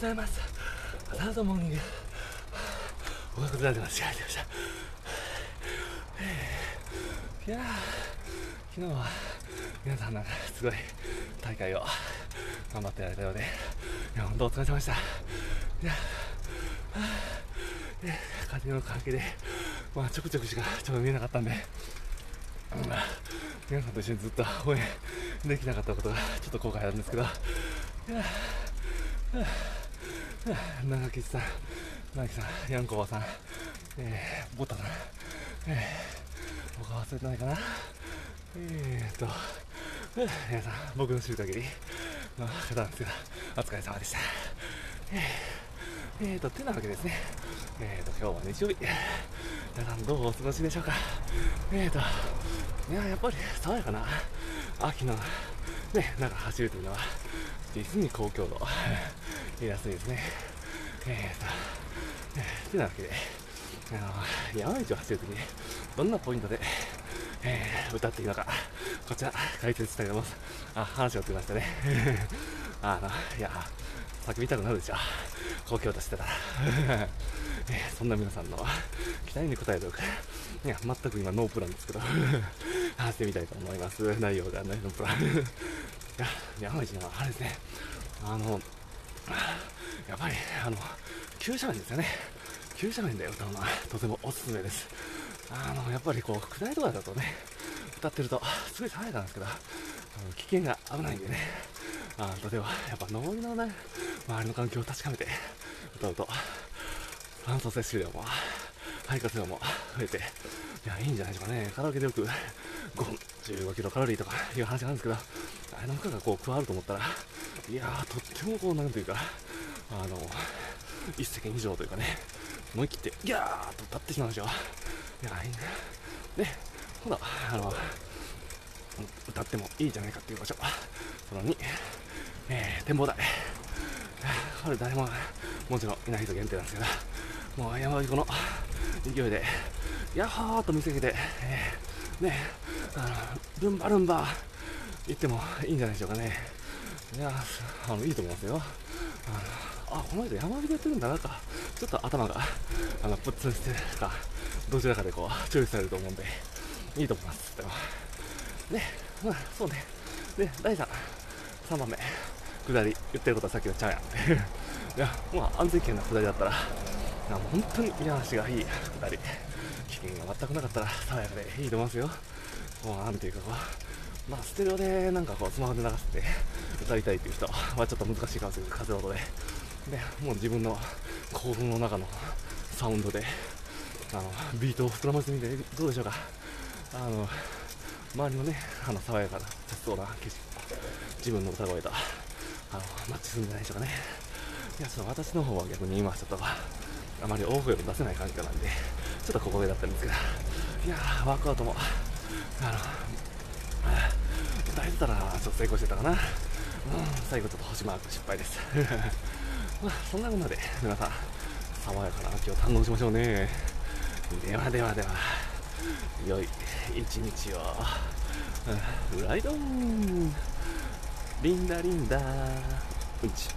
ございます。サードモーニングおはようございます。やりましたいやー昨日は皆さんなんかすごい大会を頑張ってられたようでいや本当お疲れ様でした。いやーで風の関係でまあちょくちょくしかちょっと見えなかったんで、まあ、皆さんと一緒にずっと応援できなかったことがちょっと後悔なんですけどいやー長吉さん、長木さん、ヤンコバさん、えー、ボタさん、えー、他忘れてないかなえーと、皆さん、僕の知る限りの方なんですけど、お疲れ様でした。えー、えーと、てなわけですね。えーと、今日は日曜日。皆さん、どうお過ごしでしょうか。えーと、いや、やっぱり爽やかな秋の、ね、中走るというのは、実に高強度、いいやすいですね。えーと、えー、てなわけで、あの、山道を走るときに、どんなポイントで、えー、歌っていいのか、こちら、解説したいと思います。あ、話がつきましたね。あの、いや、叫びたくなるでしょ。高強度してたら。えーそんな皆さんの期待に応えておく。いや、全く今ノープランですけど、話してみたいと思います。内容がね、ノープラン。いや、山道のあれですね、あの、やっぱり、あの、急斜面ですよね。急斜面で歌うのはとてもおすすめです。あの、やっぱりこう、下りとかだとね、歌ってると、すごい爽やかなんですけど、危険が危ないんでね、あ、例えば、やっぱ上りのね、周りの環境を確かめて歌うと、酸素摂取量も、肺活量も増えて、いや、いいんじゃないでしょうかね。カラオケでよく、5、15キロカロリーとかいう話なんですけど、あれの負荷がこう加わると思ったら、いやー、とってもこう、なんというか、あの、一石二鳥というかね、思い切って、ギャーッと歌ってしまうんですよ。いや、いいね。で、今度は、あの、歌ってもいいじゃないかっていう場所。その2、えー、展望台。これ誰も、もちろんいない人限定なんですけど、もう山彦の勢いで、ヤッホーと見せかけて、えー、ね、あの、ルンバルンバ、言ってもいいんじゃないでしょうかね。いやあの、いいと思いますよ。あの、あ、この人山彦やってるんだなか。ちょっと頭が、あの、プッツンしてるか、どちらかでこう、チョイスされると思うんで、いいと思います。でもね、まあ、そうね。で、第3、3番目、下り、言ってることはさっきのちゃうやん。いや、まあ、安全圏な下りだったら、や本当に見晴らしがいい下り。危険が全くなかったら、爽やかでいいと思いますよ。もう、なんていうかこう、まあ、ステレオでなんかこう、スマホで流して歌いたいっていう人はちょっと難しいかもしれない風音で。で、もう自分の興奮の中のサウンドで、あの、ビートを膨らませてみてどうでしょうか？あの、周りのね、あの、爽やかな、雑そうな景色自分の歌声と、あの、マッチするんじゃないでしょうかね。いや、ちょっと私の方は逆に今ちょっと、あまり大声を出せない環境なんで、ちょっと小声だったんですけど、いやー、ワークアウトも、あの、歌えてたらちょっと成功してたかな。うん、最後ちょっと星マーク失敗です。まあ、そんなこんなで、皆さん、爽やかな秋を堪能しましょうね。ではではでは、良い一日を。うんライドンリンダリンダうんち。